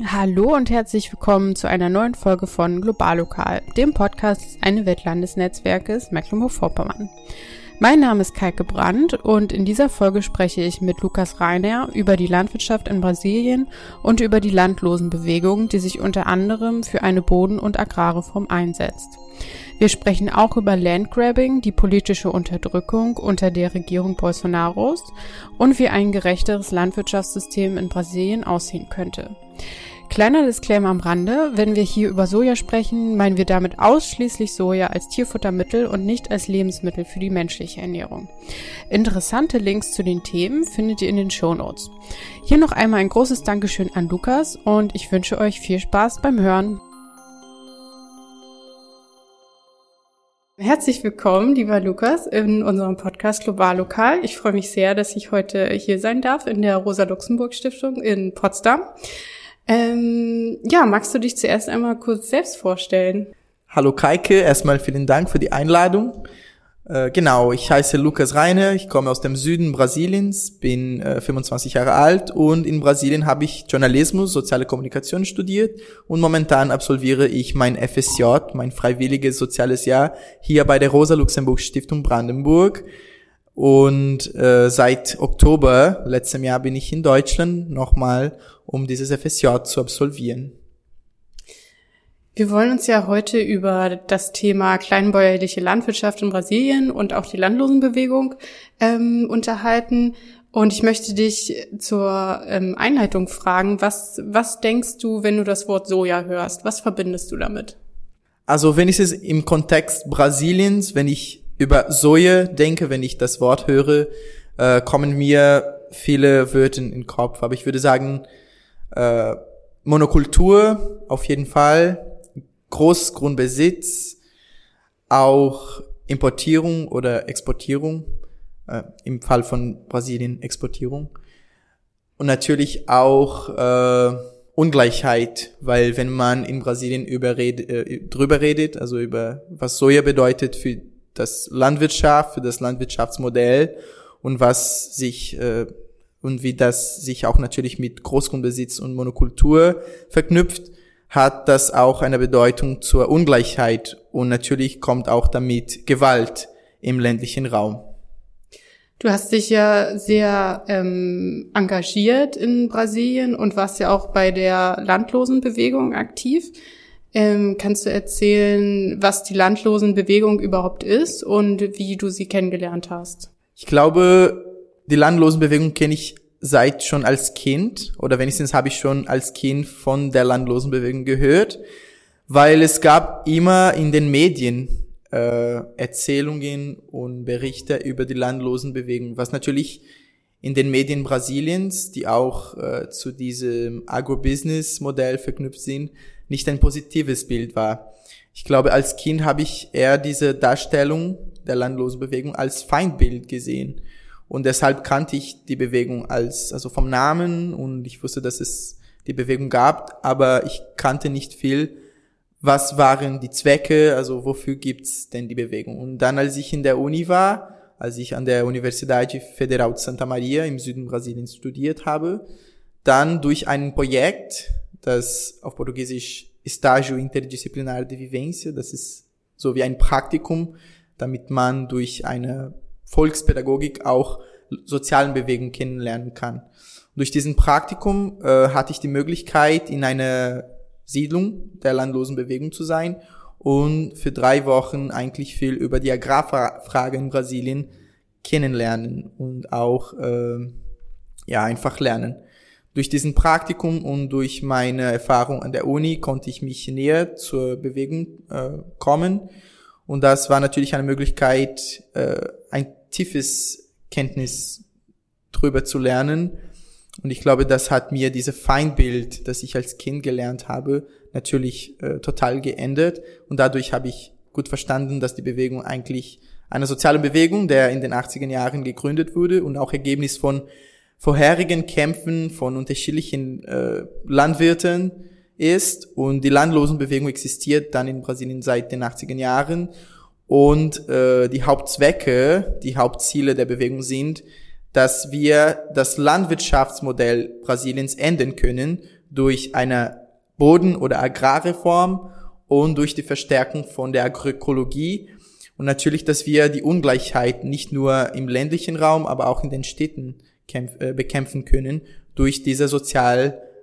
Hallo und herzlich willkommen zu einer neuen Folge von Globallokal, dem Podcast des Eine Welt Landesnetzwerkes Mecklenburg-Vorpommern. Mein Name ist Kaike Brandt und in dieser Folge spreche ich mit Lukas Reiner über die Landwirtschaft in Brasilien und über die Landlosenbewegung, die sich unter anderem für eine Boden- und Agrarreform einsetzt. Wir sprechen auch über Landgrabbing, die politische Unterdrückung unter der Regierung Bolsonaros und wie ein gerechteres Landwirtschaftssystem in Brasilien aussehen könnte. Kleiner Disclaimer am Rande, wenn wir hier über Soja sprechen, meinen wir damit ausschließlich Soja als Tierfuttermittel und nicht als Lebensmittel für die menschliche Ernährung. Interessante Links zu den Themen findet ihr in den Shownotes. Hier noch einmal ein großes Dankeschön an Lukas und ich wünsche euch viel Spaß beim Hören. Herzlich willkommen, lieber Lukas, in unserem Podcast Global Lokal. Ich freue mich sehr, dass ich heute hier sein darf in der Rosa-Luxemburg-Stiftung in Potsdam. Ähm, ja, magst du dich zuerst einmal kurz selbst vorstellen? Hallo Kaike, erstmal vielen Dank für die Einladung. Äh, genau, ich heiße Lukas Reine, ich komme aus dem Süden Brasiliens, bin äh, 25 Jahre alt und in Brasilien habe ich Journalismus, soziale Kommunikation studiert und momentan absolviere ich mein FSJ, mein freiwilliges soziales Jahr hier bei der Rosa Luxemburg Stiftung Brandenburg. Und äh, seit Oktober letztem Jahr bin ich in Deutschland nochmal, um dieses FSJ zu absolvieren. Wir wollen uns ja heute über das Thema kleinbäuerliche Landwirtschaft in Brasilien und auch die Landlosenbewegung ähm, unterhalten. Und ich möchte dich zur ähm, Einleitung fragen, was, was denkst du, wenn du das Wort Soja hörst? Was verbindest du damit? Also wenn ich es im Kontext Brasiliens, wenn ich über Soja denke, wenn ich das Wort höre, äh, kommen mir viele Wörter in den Kopf. Aber ich würde sagen, äh, Monokultur auf jeden Fall, Großgrundbesitz, auch Importierung oder Exportierung, äh, im Fall von Brasilien Exportierung. Und natürlich auch äh, Ungleichheit, weil wenn man in Brasilien über äh, drüber redet, also über was Soja bedeutet für das Landwirtschaft, für das Landwirtschaftsmodell und was sich äh, und wie das sich auch natürlich mit Großgrundbesitz und Monokultur verknüpft, hat das auch eine Bedeutung zur Ungleichheit und natürlich kommt auch damit Gewalt im ländlichen Raum. Du hast dich ja sehr ähm, engagiert in Brasilien und warst ja auch bei der Landlosenbewegung aktiv. Ähm, kannst du erzählen, was die Landlosenbewegung überhaupt ist und wie du sie kennengelernt hast? Ich glaube, die Landlosenbewegung kenne ich seit schon als Kind oder wenigstens habe ich schon als Kind von der Landlosenbewegung gehört, weil es gab immer in den Medien äh, Erzählungen und Berichte über die Landlosenbewegung, was natürlich in den Medien Brasiliens, die auch äh, zu diesem Agrobusiness-Modell verknüpft sind, nicht ein positives Bild war. Ich glaube, als Kind habe ich eher diese Darstellung der Landlosenbewegung als Feindbild gesehen. Und deshalb kannte ich die Bewegung als, also vom Namen und ich wusste, dass es die Bewegung gab, aber ich kannte nicht viel, was waren die Zwecke, also wofür gibt's denn die Bewegung. Und dann, als ich in der Uni war, als ich an der Universidade Federal de Santa Maria im Süden Brasiliens studiert habe, dann durch ein Projekt, das auf Portugiesisch Estágio Interdisciplinar de Vivência, das ist so wie ein Praktikum, damit man durch eine Volkspädagogik auch sozialen Bewegungen kennenlernen kann. durch diesen Praktikum äh, hatte ich die Möglichkeit, in einer Siedlung der Landlosenbewegung zu sein und für drei Wochen eigentlich viel über die Agrarfrage in Brasilien kennenlernen und auch äh, ja einfach lernen. Durch diesen Praktikum und durch meine Erfahrung an der Uni konnte ich mich näher zur Bewegung äh, kommen. Und das war natürlich eine Möglichkeit, äh, tiefes Kenntnis drüber zu lernen. Und ich glaube, das hat mir diese Feindbild, das ich als Kind gelernt habe, natürlich äh, total geändert. Und dadurch habe ich gut verstanden, dass die Bewegung eigentlich eine soziale Bewegung, der in den 80er Jahren gegründet wurde und auch Ergebnis von vorherigen Kämpfen von unterschiedlichen äh, Landwirten ist und die Landlosenbewegung existiert dann in Brasilien seit den 80er Jahren und äh, die Hauptzwecke, die Hauptziele der Bewegung sind, dass wir das Landwirtschaftsmodell Brasiliens ändern können durch eine Boden- oder Agrarreform und durch die Verstärkung von der Agroökologie. Und natürlich, dass wir die Ungleichheit nicht nur im ländlichen Raum, aber auch in den Städten äh, bekämpfen können durch diese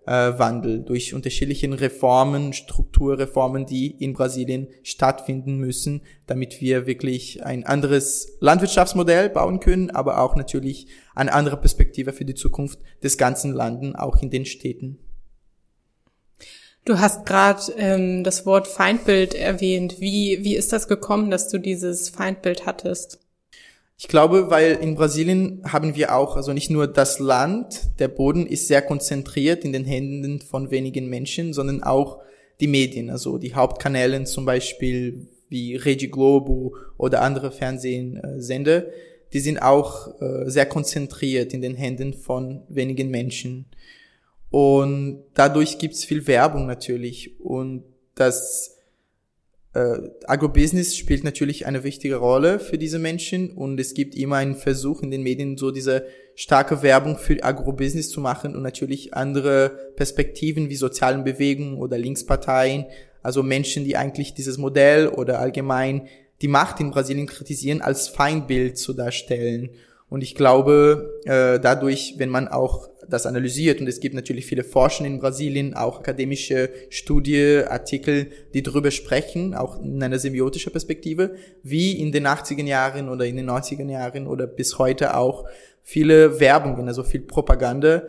Sozialwandel, durch unterschiedliche Reformen, Strukturreformen, die in Brasilien stattfinden müssen, damit wir wirklich ein anderes Landwirtschaftsmodell bauen können, aber auch natürlich eine andere Perspektive für die Zukunft des ganzen Landes, auch in den Städten. Du hast gerade ähm, das Wort Feindbild erwähnt. Wie, wie ist das gekommen, dass du dieses Feindbild hattest? Ich glaube, weil in Brasilien haben wir auch, also nicht nur das Land, der Boden ist sehr konzentriert in den Händen von wenigen Menschen, sondern auch die Medien, also die Hauptkanäle zum Beispiel wie Rede Globo oder andere Fernsehsender, die sind auch äh, sehr konzentriert in den Händen von wenigen Menschen. Und dadurch gibt's viel Werbung natürlich. Und das äh, Agrobusiness spielt natürlich eine wichtige Rolle für diese Menschen. Und es gibt immer einen Versuch in den Medien, so diese starke Werbung für Agrobusiness zu machen und natürlich andere Perspektiven wie sozialen Bewegungen oder Linksparteien, also Menschen, die eigentlich dieses Modell oder allgemein die Macht in Brasilien kritisieren, als Feindbild zu darstellen. Und ich glaube, äh, dadurch, wenn man auch das analysiert, und es gibt natürlich viele Forscher in Brasilien, auch akademische Studie, Artikel, die darüber sprechen, auch in einer semiotischen Perspektive, wie in den 80er Jahren oder in den 90er Jahren oder bis heute auch viele Werbungen, also viel Propaganda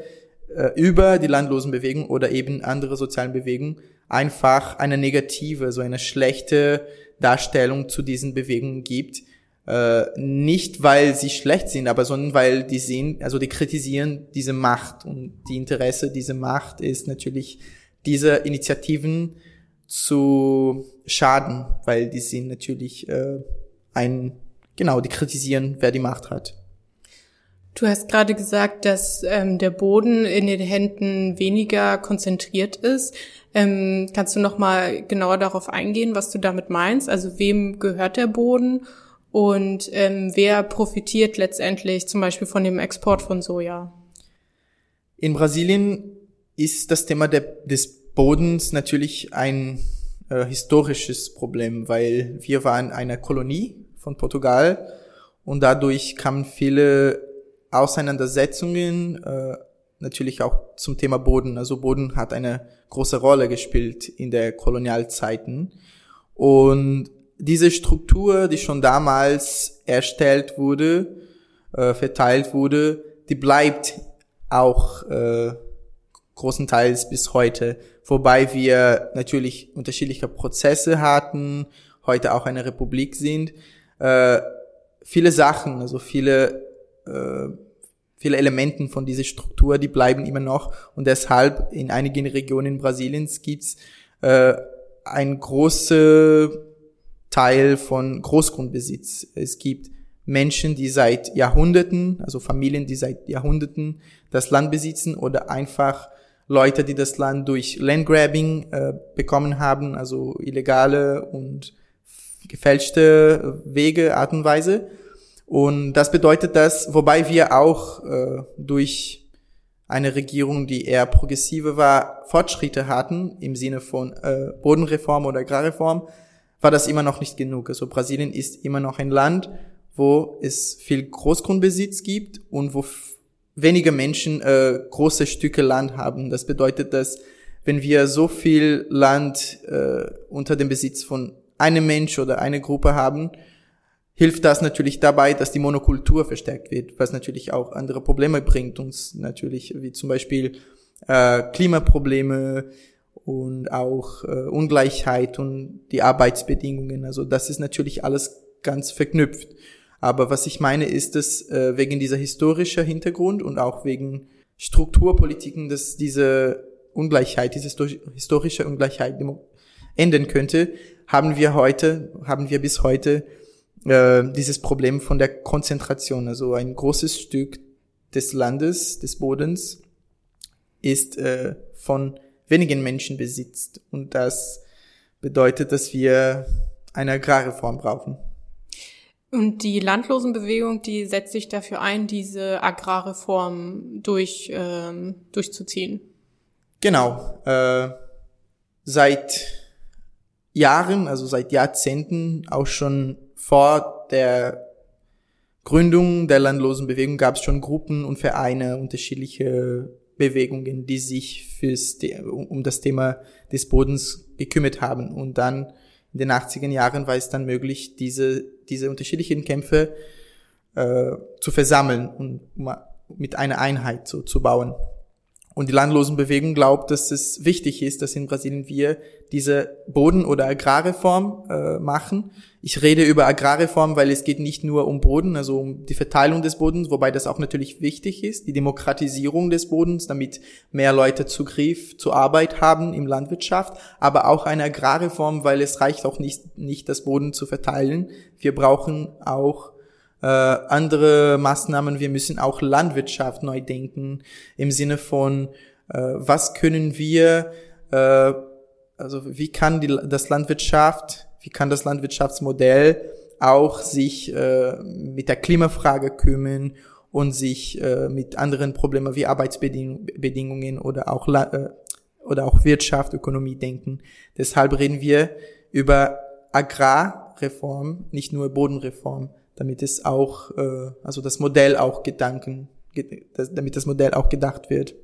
äh, über die Landlosenbewegung oder eben andere sozialen Bewegungen einfach eine negative, so eine schlechte Darstellung zu diesen Bewegungen gibt äh, nicht weil sie schlecht sind, aber sondern weil die sehen, also die kritisieren diese Macht und die Interesse dieser Macht ist natürlich diese Initiativen zu schaden, weil die sind natürlich äh, ein genau, die kritisieren, wer die Macht hat. Du hast gerade gesagt, dass ähm, der Boden in den Händen weniger konzentriert ist. Ähm, kannst du noch mal genauer darauf eingehen, was du damit meinst? Also wem gehört der Boden und ähm, wer profitiert letztendlich zum Beispiel von dem Export von Soja? In Brasilien ist das Thema der, des Bodens natürlich ein äh, historisches Problem, weil wir waren eine Kolonie von Portugal und dadurch kamen viele Auseinandersetzungen äh, natürlich auch zum Thema Boden. Also Boden hat eine große Rolle gespielt in der Kolonialzeiten und diese Struktur, die schon damals erstellt wurde, äh, verteilt wurde, die bleibt auch äh, großenteils bis heute, wobei wir natürlich unterschiedliche Prozesse hatten, heute auch eine Republik sind. Äh, viele Sachen, also viele äh, viele Elementen von dieser Struktur, die bleiben immer noch und deshalb in einigen Regionen Brasiliens gibt's äh, ein große Teil von Großgrundbesitz. Es gibt Menschen, die seit Jahrhunderten, also Familien, die seit Jahrhunderten das Land besitzen oder einfach Leute, die das Land durch Landgrabbing äh, bekommen haben, also illegale und gefälschte Wege, Art und Weise. Und das bedeutet, dass, wobei wir auch äh, durch eine Regierung, die eher progressive war, Fortschritte hatten im Sinne von äh, Bodenreform oder Agrarreform, war das immer noch nicht genug. Also Brasilien ist immer noch ein Land, wo es viel Großgrundbesitz gibt und wo wenige Menschen äh, große Stücke Land haben. Das bedeutet, dass wenn wir so viel Land äh, unter dem Besitz von einem Mensch oder einer Gruppe haben, hilft das natürlich dabei, dass die Monokultur verstärkt wird, was natürlich auch andere Probleme bringt uns natürlich, wie zum Beispiel äh, Klimaprobleme, und auch äh, Ungleichheit und die Arbeitsbedingungen. Also das ist natürlich alles ganz verknüpft. Aber was ich meine ist, dass äh, wegen dieser historischer Hintergrund und auch wegen Strukturpolitiken, dass diese Ungleichheit, diese historische Ungleichheit enden könnte, haben wir heute, haben wir bis heute äh, dieses Problem von der Konzentration. Also ein großes Stück des Landes, des Bodens ist äh, von wenigen Menschen besitzt. Und das bedeutet, dass wir eine Agrarreform brauchen. Und die Landlosenbewegung, die setzt sich dafür ein, diese Agrarreform durch, ähm, durchzuziehen. Genau. Äh, seit Jahren, also seit Jahrzehnten, auch schon vor der Gründung der Landlosenbewegung gab es schon Gruppen und Vereine, unterschiedliche Bewegungen, die sich fürs, um das Thema des Bodens gekümmert haben. Und dann in den 80er Jahren war es dann möglich, diese, diese unterschiedlichen Kämpfe äh, zu versammeln und mit einer Einheit so, zu bauen. Und die Landlosenbewegung glaubt, dass es wichtig ist, dass in Brasilien wir diese Boden- oder Agrarreform äh, machen. Ich rede über Agrarreform, weil es geht nicht nur um Boden, also um die Verteilung des Bodens, wobei das auch natürlich wichtig ist, die Demokratisierung des Bodens, damit mehr Leute Zugriff zur Arbeit haben im Landwirtschaft, aber auch eine Agrarreform, weil es reicht auch nicht, nicht das Boden zu verteilen. Wir brauchen auch äh, andere Maßnahmen. Wir müssen auch Landwirtschaft neu denken im Sinne von, äh, was können wir, äh, also wie kann die, das Landwirtschaft, wie kann das Landwirtschaftsmodell auch sich äh, mit der Klimafrage kümmern und sich äh, mit anderen Problemen wie Arbeitsbedingungen oder auch äh, oder auch Wirtschaft, Ökonomie denken. Deshalb reden wir über Agrarreform, nicht nur Bodenreform damit es auch, äh, also das Modell auch Gedanken, damit das Modell auch gedacht wird.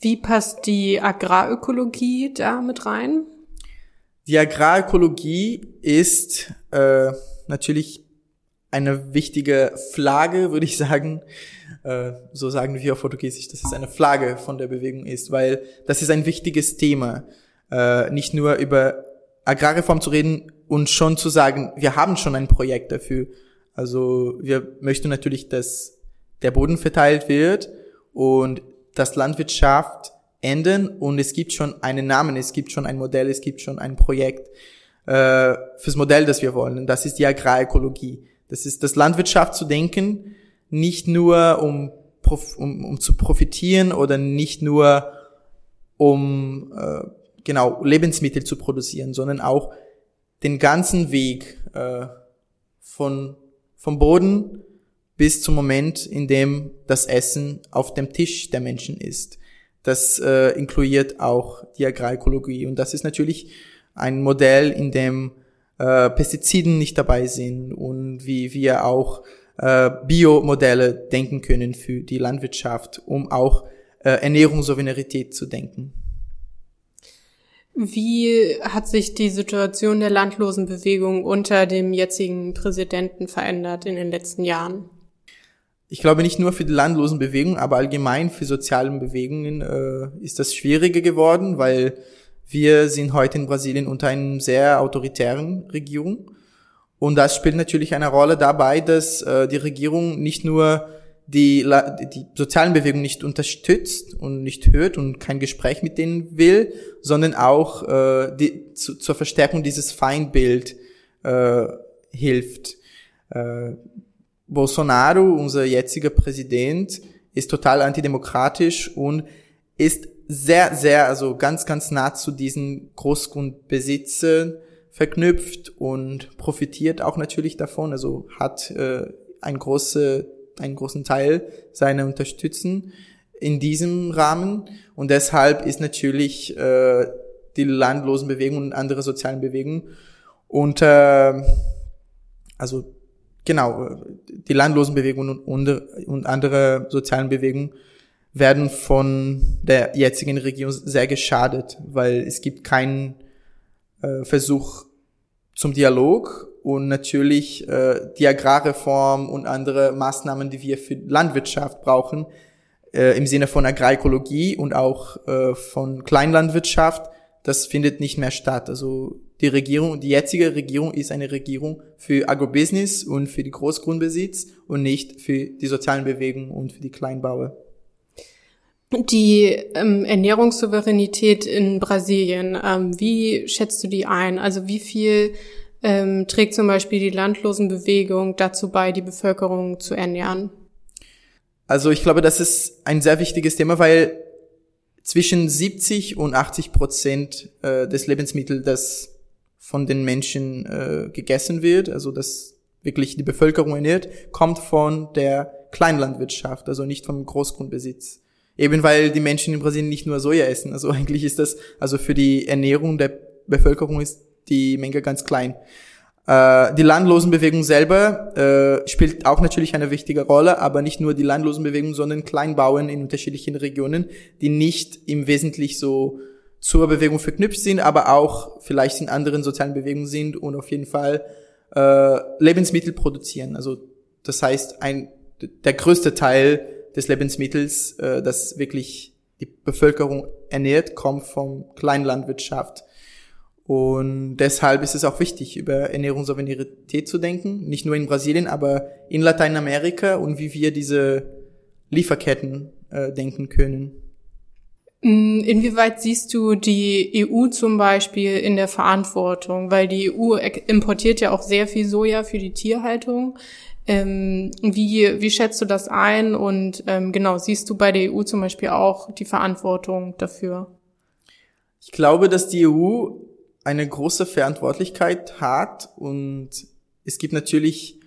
Wie passt die Agrarökologie da mit rein? Die Agrarökologie ist äh, natürlich eine wichtige Flagge, würde ich sagen. Äh, so sagen wir auf Portugiesisch, dass es eine Flagge von der Bewegung ist, weil das ist ein wichtiges Thema. Äh, nicht nur über Agrarreform zu reden, und schon zu sagen, wir haben schon ein Projekt dafür. Also wir möchten natürlich, dass der Boden verteilt wird und das Landwirtschaft ändern und es gibt schon einen Namen, es gibt schon ein Modell, es gibt schon ein Projekt äh, fürs Modell, das wir wollen. Und das ist die Agrarökologie. Das ist das Landwirtschaft zu denken, nicht nur um, um, um zu profitieren oder nicht nur um äh, genau Lebensmittel zu produzieren, sondern auch den ganzen Weg äh, von vom Boden bis zum Moment, in dem das Essen auf dem Tisch der Menschen ist. Das äh, inkludiert auch die Agrarökologie und das ist natürlich ein Modell, in dem äh, Pestiziden nicht dabei sind und wie wir auch äh, Biomodelle denken können für die Landwirtschaft, um auch äh, Ernährungssouveränität zu denken. Wie hat sich die Situation der Landlosenbewegung unter dem jetzigen Präsidenten verändert in den letzten Jahren? Ich glaube nicht nur für die Landlosenbewegung, aber allgemein für sozialen Bewegungen äh, ist das schwieriger geworden, weil wir sind heute in Brasilien unter einer sehr autoritären Regierung. Und das spielt natürlich eine Rolle dabei, dass äh, die Regierung nicht nur die, die sozialen Bewegungen nicht unterstützt und nicht hört und kein Gespräch mit denen will, sondern auch äh, die, zu, zur Verstärkung dieses Feindbild äh, hilft. Äh, Bolsonaro, unser jetziger Präsident, ist total antidemokratisch und ist sehr, sehr, also ganz, ganz nah zu diesen Großgrundbesitzern verknüpft und profitiert auch natürlich davon, also hat äh, ein große einen großen Teil seiner unterstützen in diesem Rahmen. Und deshalb ist natürlich äh, die Landlosenbewegung und andere sozialen Bewegungen unter, also genau, die Landlosenbewegung und, und, und andere sozialen Bewegungen werden von der jetzigen Regierung sehr geschadet, weil es gibt keinen äh, Versuch zum Dialog und natürlich äh, die Agrarreform und andere Maßnahmen, die wir für Landwirtschaft brauchen, äh, im Sinne von Agrarökologie und auch äh, von Kleinlandwirtschaft, das findet nicht mehr statt. Also die Regierung, die jetzige Regierung ist eine Regierung für Agrobusiness und für die Großgrundbesitz und nicht für die sozialen Bewegungen und für die Kleinbauer. Die ähm, Ernährungssouveränität in Brasilien, ähm, wie schätzt du die ein? Also wie viel ähm, trägt zum Beispiel die Landlosenbewegung dazu bei, die Bevölkerung zu ernähren? Also ich glaube, das ist ein sehr wichtiges Thema, weil zwischen 70 und 80 Prozent äh, des Lebensmittels, das von den Menschen äh, gegessen wird, also das wirklich die Bevölkerung ernährt, kommt von der Kleinlandwirtschaft, also nicht vom Großgrundbesitz. Eben weil die Menschen in Brasilien nicht nur Soja essen. Also eigentlich ist das, also für die Ernährung der Bevölkerung ist die Menge ganz klein. Äh, die Landlosenbewegung selber äh, spielt auch natürlich eine wichtige Rolle, aber nicht nur die Landlosenbewegung, sondern Kleinbauern in unterschiedlichen Regionen, die nicht im Wesentlichen so zur Bewegung verknüpft sind, aber auch vielleicht in anderen sozialen Bewegungen sind und auf jeden Fall äh, Lebensmittel produzieren. Also das heißt, ein, der größte Teil des Lebensmittels, äh, das wirklich die Bevölkerung ernährt, kommt vom Kleinlandwirtschaft. Und deshalb ist es auch wichtig, über Ernährungssouveränität zu denken, nicht nur in Brasilien, aber in Lateinamerika und wie wir diese Lieferketten äh, denken können. Mm, inwieweit siehst du die EU zum Beispiel in der Verantwortung? Weil die EU importiert ja auch sehr viel Soja für die Tierhaltung. Ähm, wie, wie schätzt du das ein? Und ähm, genau, siehst du bei der EU zum Beispiel auch die Verantwortung dafür? Ich glaube, dass die EU eine große Verantwortlichkeit hat und es gibt natürlich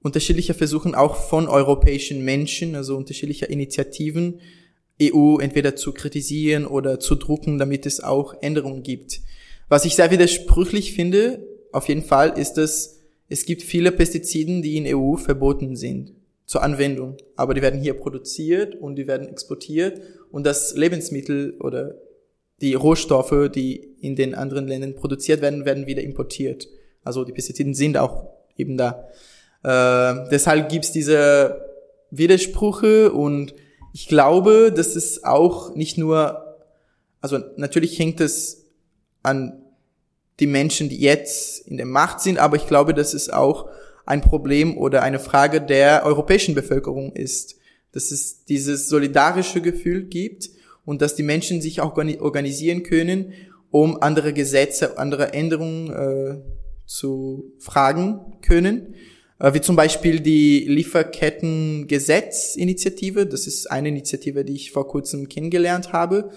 unterschiedliche Versuche auch von europäischen Menschen, also unterschiedliche Initiativen, EU entweder zu kritisieren oder zu drucken, damit es auch Änderungen gibt. Was ich sehr widersprüchlich finde, auf jeden Fall, ist, dass es gibt viele Pestiziden, die in EU verboten sind zur Anwendung, aber die werden hier produziert und die werden exportiert und das Lebensmittel oder die Rohstoffe, die in den anderen Ländern produziert werden, werden wieder importiert. Also die Pestiziden sind auch eben da. Äh, deshalb gibt's diese Widersprüche und ich glaube, dass es auch nicht nur, also natürlich hängt es an die Menschen, die jetzt in der Macht sind, aber ich glaube, dass es auch ein Problem oder eine Frage der europäischen Bevölkerung ist, dass es dieses solidarische Gefühl gibt und dass die Menschen sich auch organisieren können, um andere Gesetze, andere Änderungen äh, zu fragen können. Äh, wie zum Beispiel die Lieferkettengesetzinitiative. Das ist eine Initiative, die ich vor kurzem kennengelernt habe.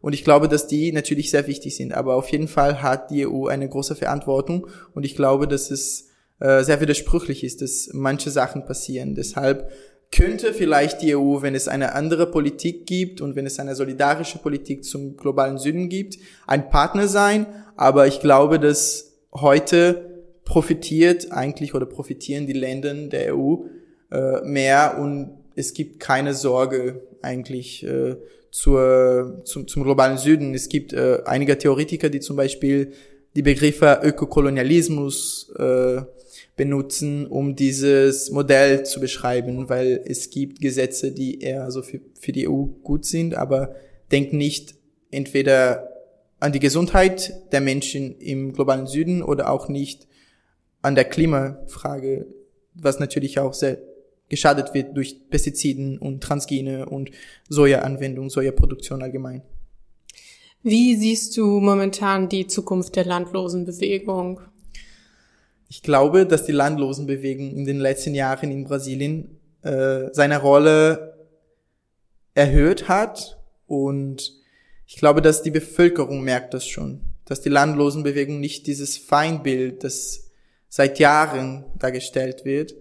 Und ich glaube, dass die natürlich sehr wichtig sind. Aber auf jeden Fall hat die EU eine große Verantwortung. Und ich glaube, dass es äh, sehr widersprüchlich ist, dass manche Sachen passieren. Deshalb könnte vielleicht die EU, wenn es eine andere Politik gibt und wenn es eine solidarische Politik zum globalen Süden gibt, ein Partner sein. Aber ich glaube, dass heute profitiert eigentlich oder profitieren die Länder der EU äh, mehr und es gibt keine Sorge eigentlich äh, zur, zum, zum globalen Süden. Es gibt äh, einige Theoretiker, die zum Beispiel die Begriffe Ökokolonialismus äh, benutzen, um dieses Modell zu beschreiben, weil es gibt Gesetze, die eher so für, für die EU gut sind, aber denkt nicht entweder an die Gesundheit der Menschen im globalen Süden oder auch nicht an der Klimafrage, was natürlich auch sehr geschadet wird durch Pestiziden und Transgene und Sojaanwendung, Sojaproduktion allgemein. Wie siehst du momentan die Zukunft der Landlosenbewegung? Ich glaube, dass die Landlosenbewegung in den letzten Jahren in Brasilien äh, seine Rolle erhöht hat und ich glaube, dass die Bevölkerung merkt das schon, dass die Landlosenbewegung nicht dieses Feindbild, das seit Jahren dargestellt wird,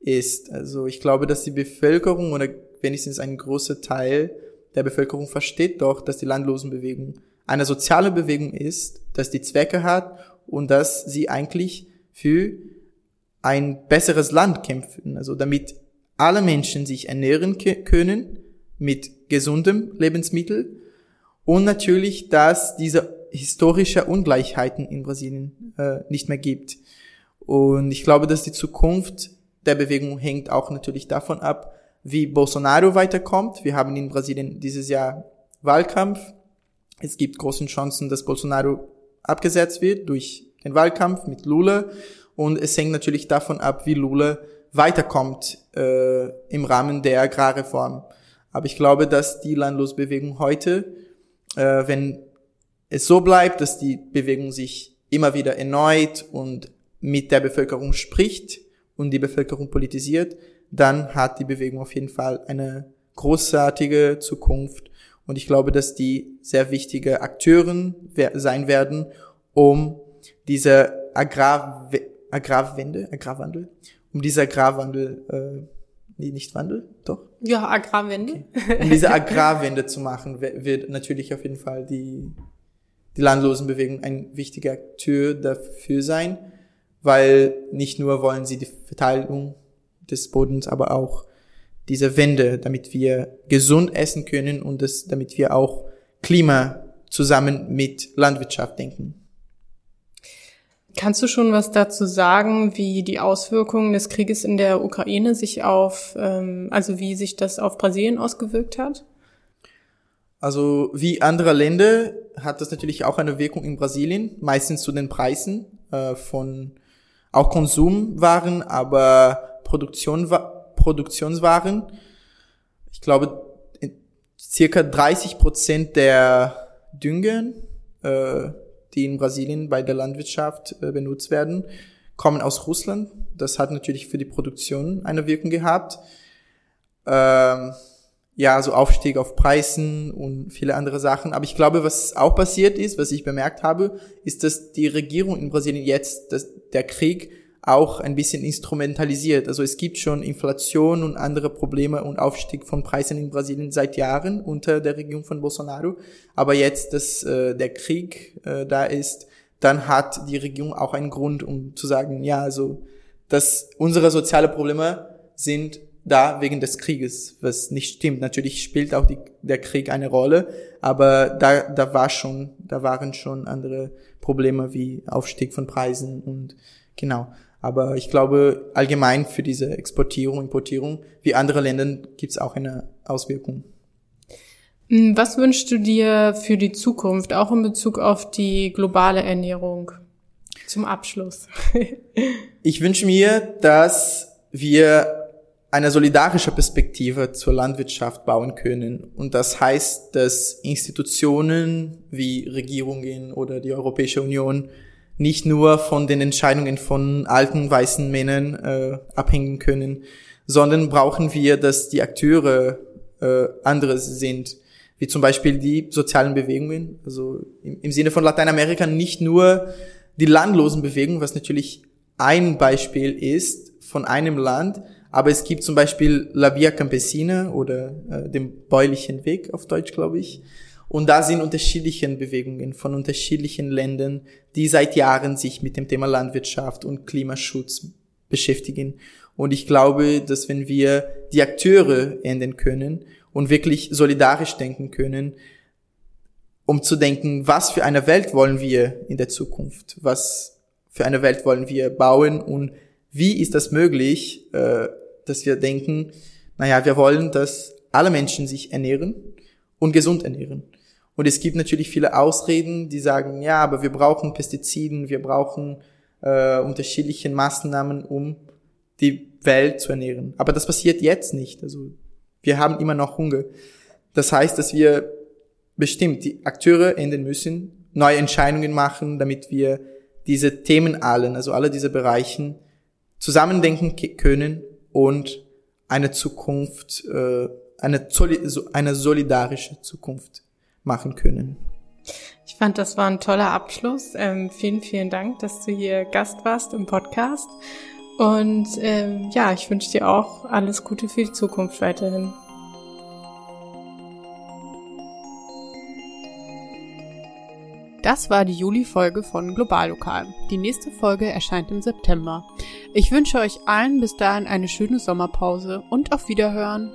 ist. Also ich glaube, dass die Bevölkerung oder wenigstens ein großer Teil der Bevölkerung versteht doch, dass die Landlosenbewegung eine soziale Bewegung ist, dass die Zwecke hat und dass sie eigentlich für ein besseres Land kämpfen, also damit alle Menschen sich ernähren können mit gesundem Lebensmittel und natürlich, dass diese historische Ungleichheiten in Brasilien äh, nicht mehr gibt. Und ich glaube, dass die Zukunft der Bewegung hängt auch natürlich davon ab, wie Bolsonaro weiterkommt. Wir haben in Brasilien dieses Jahr Wahlkampf. Es gibt große Chancen, dass Bolsonaro abgesetzt wird durch den Wahlkampf mit Lula und es hängt natürlich davon ab, wie Lula weiterkommt äh, im Rahmen der Agrarreform. Aber ich glaube, dass die Landlosbewegung heute, äh, wenn es so bleibt, dass die Bewegung sich immer wieder erneut und mit der Bevölkerung spricht und die Bevölkerung politisiert, dann hat die Bewegung auf jeden Fall eine großartige Zukunft. Und ich glaube, dass die sehr wichtige Akteuren sein werden, um diese Agrar Agrarwende, Agrarwandel, um dieser Agrarwandel äh, Nee, nicht Wandel, doch? Ja, Agrarwende. Okay. Um diese Agrarwende zu machen, wird natürlich auf jeden Fall die, die Landlosenbewegung ein wichtiger Akteur dafür sein, weil nicht nur wollen sie die Verteilung des Bodens, aber auch diese Wende, damit wir gesund essen können und das, damit wir auch Klima zusammen mit Landwirtschaft denken. Kannst du schon was dazu sagen, wie die Auswirkungen des Krieges in der Ukraine sich auf, ähm, also wie sich das auf Brasilien ausgewirkt hat? Also wie andere Länder hat das natürlich auch eine Wirkung in Brasilien, meistens zu den Preisen äh, von auch Konsumwaren, aber Produktion, Produktionswaren. Ich glaube, circa 30 Prozent der Dünger äh, die in Brasilien bei der Landwirtschaft äh, benutzt werden, kommen aus Russland. Das hat natürlich für die Produktion eine Wirkung gehabt. Ähm, ja, so Aufstieg auf Preisen und viele andere Sachen. Aber ich glaube, was auch passiert ist, was ich bemerkt habe, ist, dass die Regierung in Brasilien jetzt, dass der Krieg auch ein bisschen instrumentalisiert. Also es gibt schon Inflation und andere Probleme und Aufstieg von Preisen in Brasilien seit Jahren unter der Regierung von Bolsonaro. Aber jetzt, dass äh, der Krieg äh, da ist, dann hat die Regierung auch einen Grund, um zu sagen, ja, also, dass unsere soziale Probleme sind da wegen des Krieges, was nicht stimmt. Natürlich spielt auch die, der Krieg eine Rolle, aber da, da war schon, da waren schon andere Probleme wie Aufstieg von Preisen und genau. Aber ich glaube, allgemein für diese Exportierung, Importierung, wie andere Länder, gibt es auch eine Auswirkung. Hm, was wünschst du dir für die Zukunft, auch in Bezug auf die globale Ernährung? Zum Abschluss. ich wünsche mir, dass wir eine solidarische Perspektive zur Landwirtschaft bauen können. Und das heißt, dass Institutionen wie Regierungen oder die Europäische Union nicht nur von den Entscheidungen von alten weißen Männern äh, abhängen können, sondern brauchen wir, dass die Akteure äh, andere sind, wie zum Beispiel die sozialen Bewegungen, also im, im Sinne von Lateinamerika nicht nur die Landlosenbewegung, was natürlich ein Beispiel ist von einem Land, aber es gibt zum Beispiel La Via Campesina oder äh, den bäuerlichen Weg auf Deutsch, glaube ich, und da sind unterschiedliche Bewegungen von unterschiedlichen Ländern, die seit Jahren sich mit dem Thema Landwirtschaft und Klimaschutz beschäftigen. Und ich glaube, dass wenn wir die Akteure ändern können und wirklich solidarisch denken können, um zu denken, was für eine Welt wollen wir in der Zukunft? Was für eine Welt wollen wir bauen? Und wie ist das möglich, äh, dass wir denken, naja, wir wollen, dass alle Menschen sich ernähren und gesund ernähren. Und es gibt natürlich viele Ausreden, die sagen, ja, aber wir brauchen Pestiziden, wir brauchen äh, unterschiedliche Maßnahmen, um die Welt zu ernähren. Aber das passiert jetzt nicht. Also wir haben immer noch Hunger. Das heißt, dass wir bestimmt die Akteure ändern müssen, neue Entscheidungen machen, damit wir diese Themen allen, also alle diese Bereichen zusammendenken können und eine Zukunft, äh, eine, eine solidarische Zukunft machen können. Ich fand, das war ein toller Abschluss. Ähm, vielen, vielen Dank, dass du hier Gast warst im Podcast. Und ähm, ja, ich wünsche dir auch alles Gute für die Zukunft weiterhin. Das war die Juli-Folge von Global Lokal. Die nächste Folge erscheint im September. Ich wünsche euch allen bis dahin eine schöne Sommerpause und auf Wiederhören.